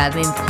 Cadencia.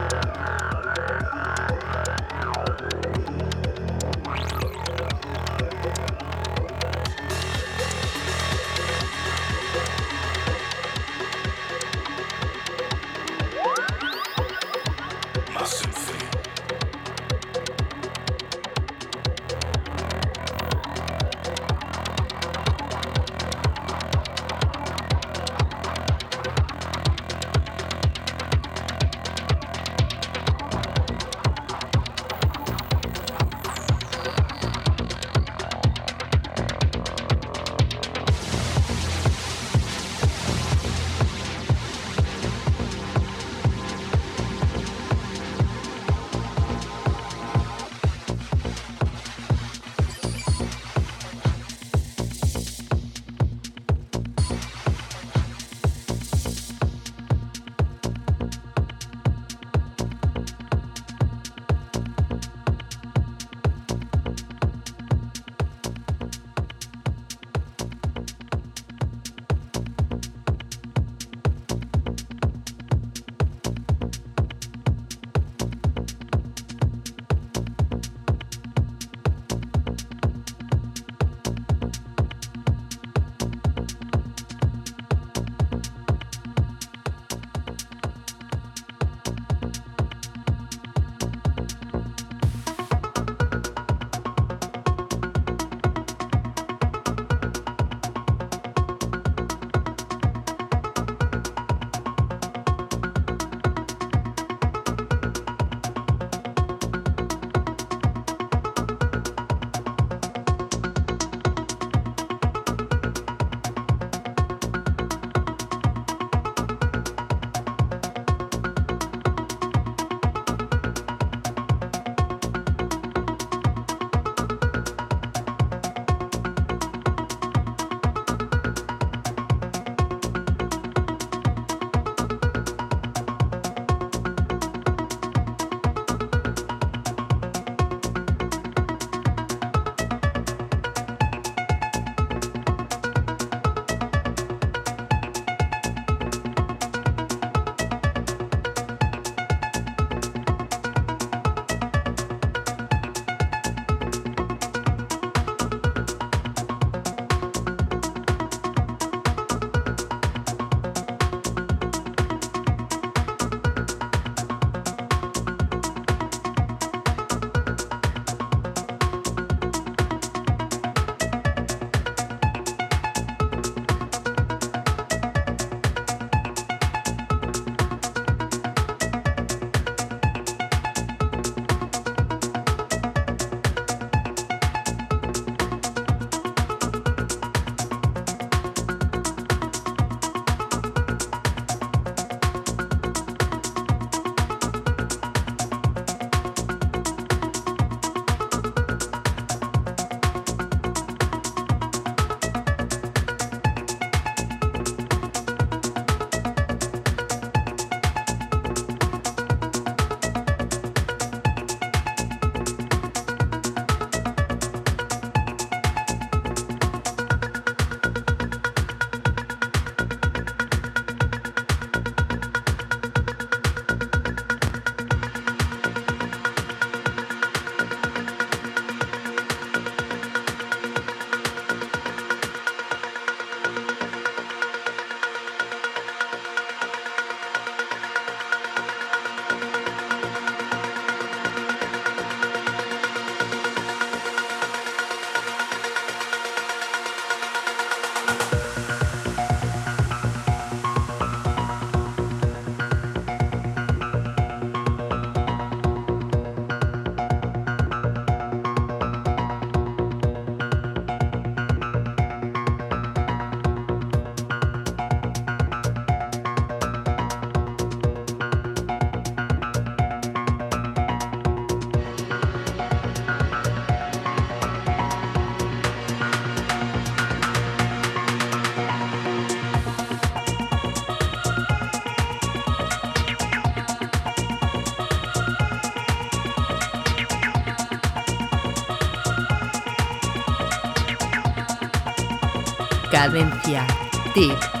Cadencia. Tip.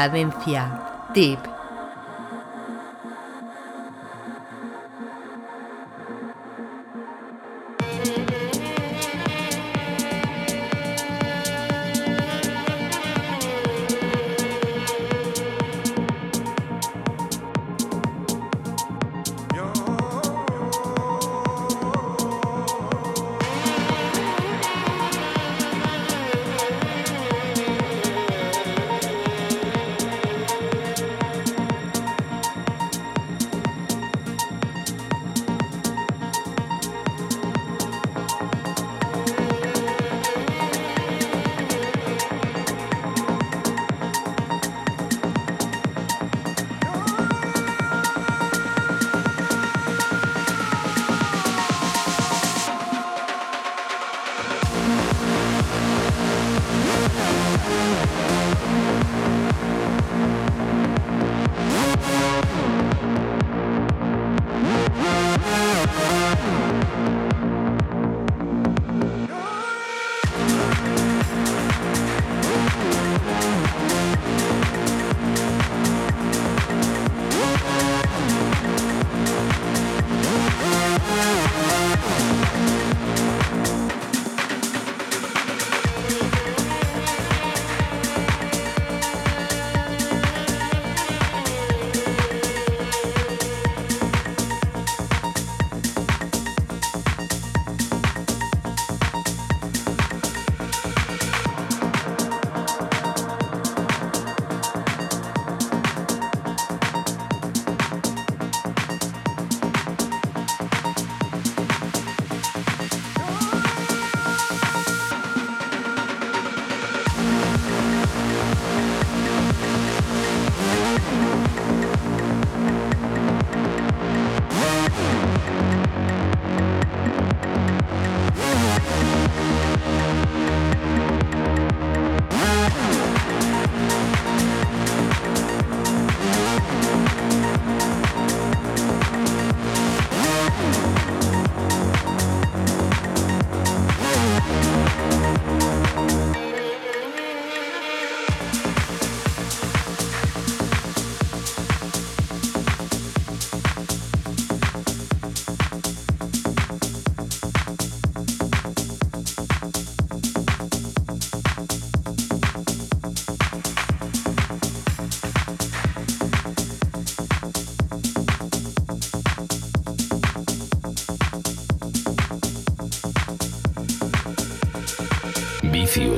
Cadencia. Tip.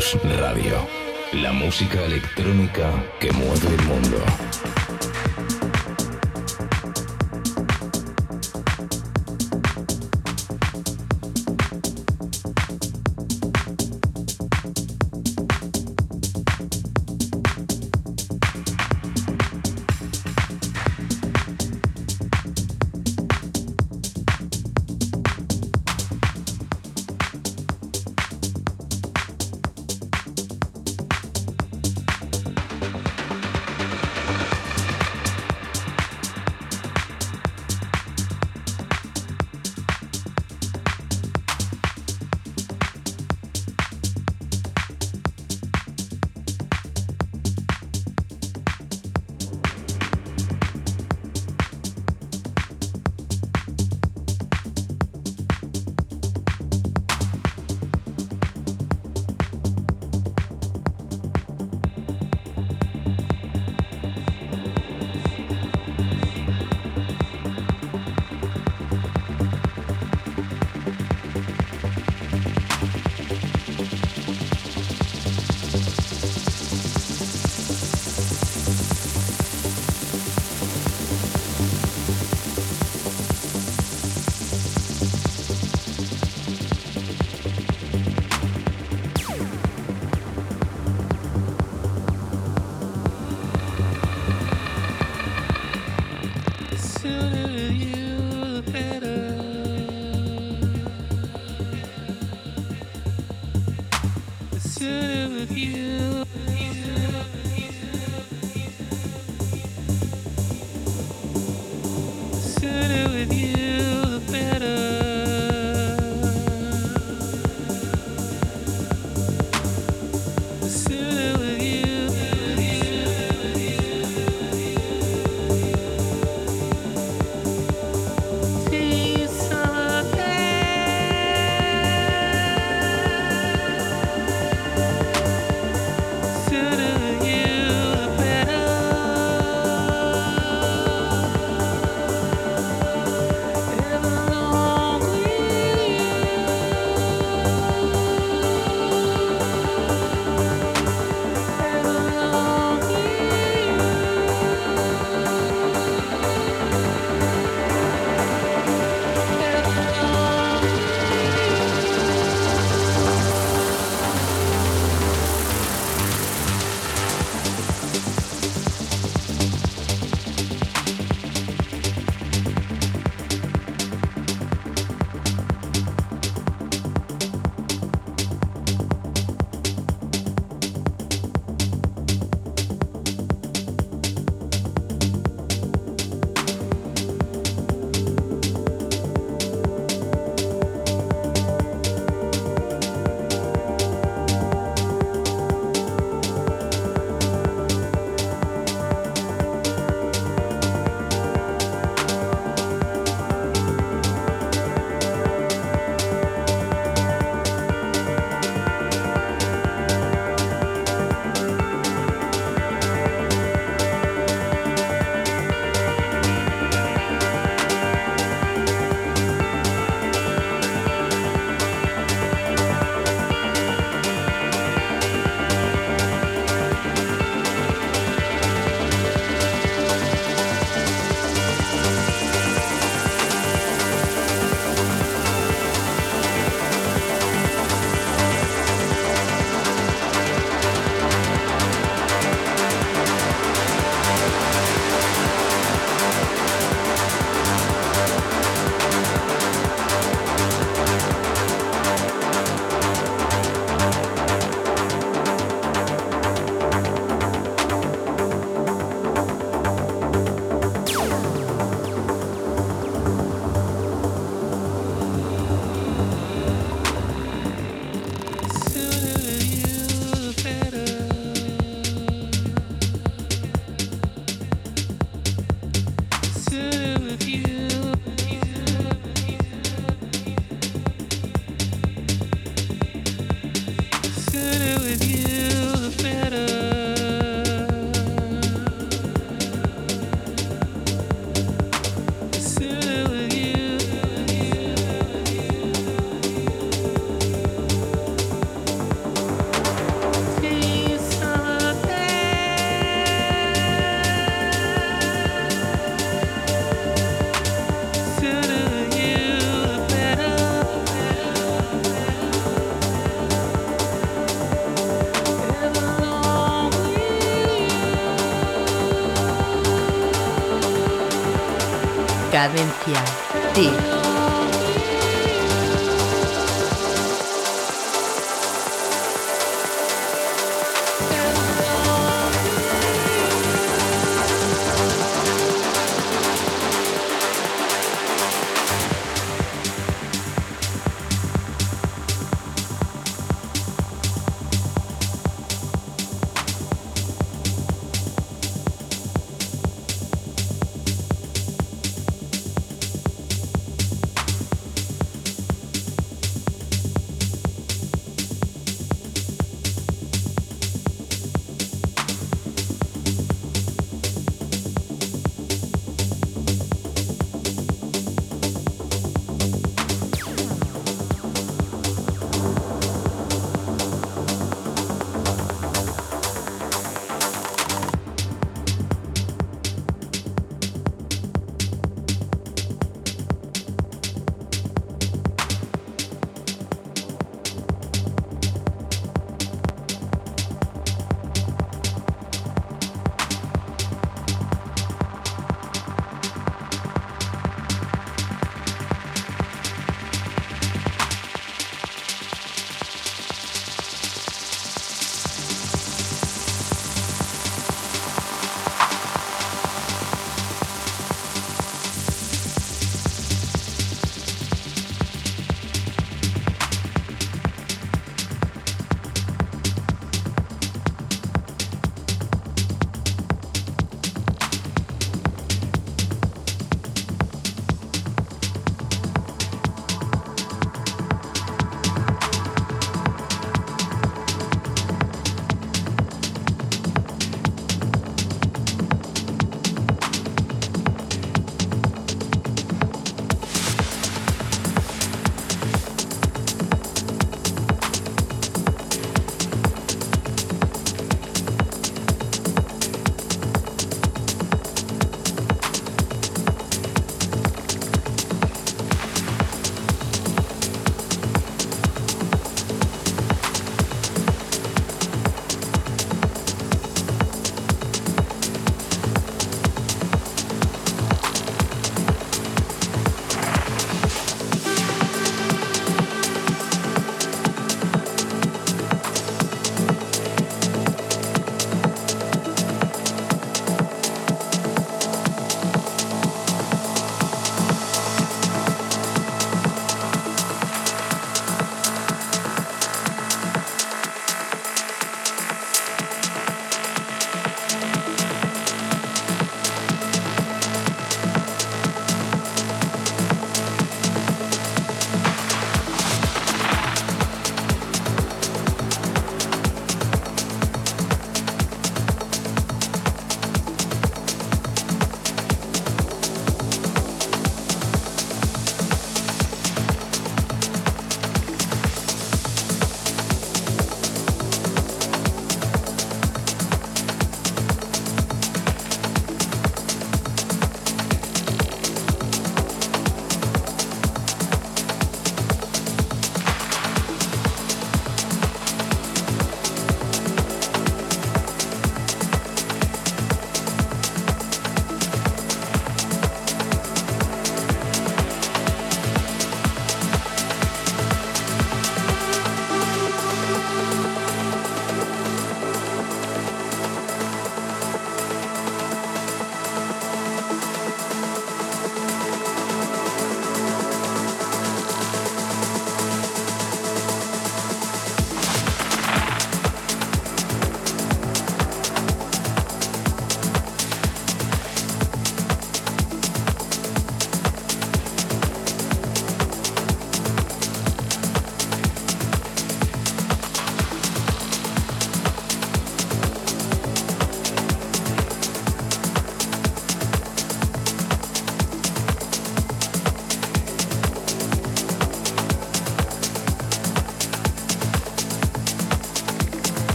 Radio. La música electrónica que mueve el mundo.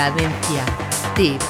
Cadencia. Tip.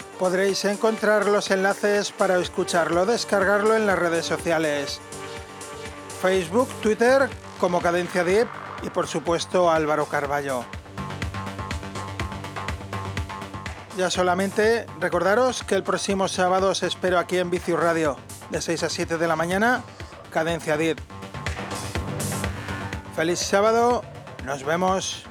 podréis encontrar los enlaces para escucharlo, descargarlo en las redes sociales. Facebook, Twitter como Cadencia Deep y por supuesto Álvaro Carballo. Ya solamente recordaros que el próximo sábado os espero aquí en Vicius Radio, de 6 a 7 de la mañana, Cadencia Deep. Feliz sábado, nos vemos.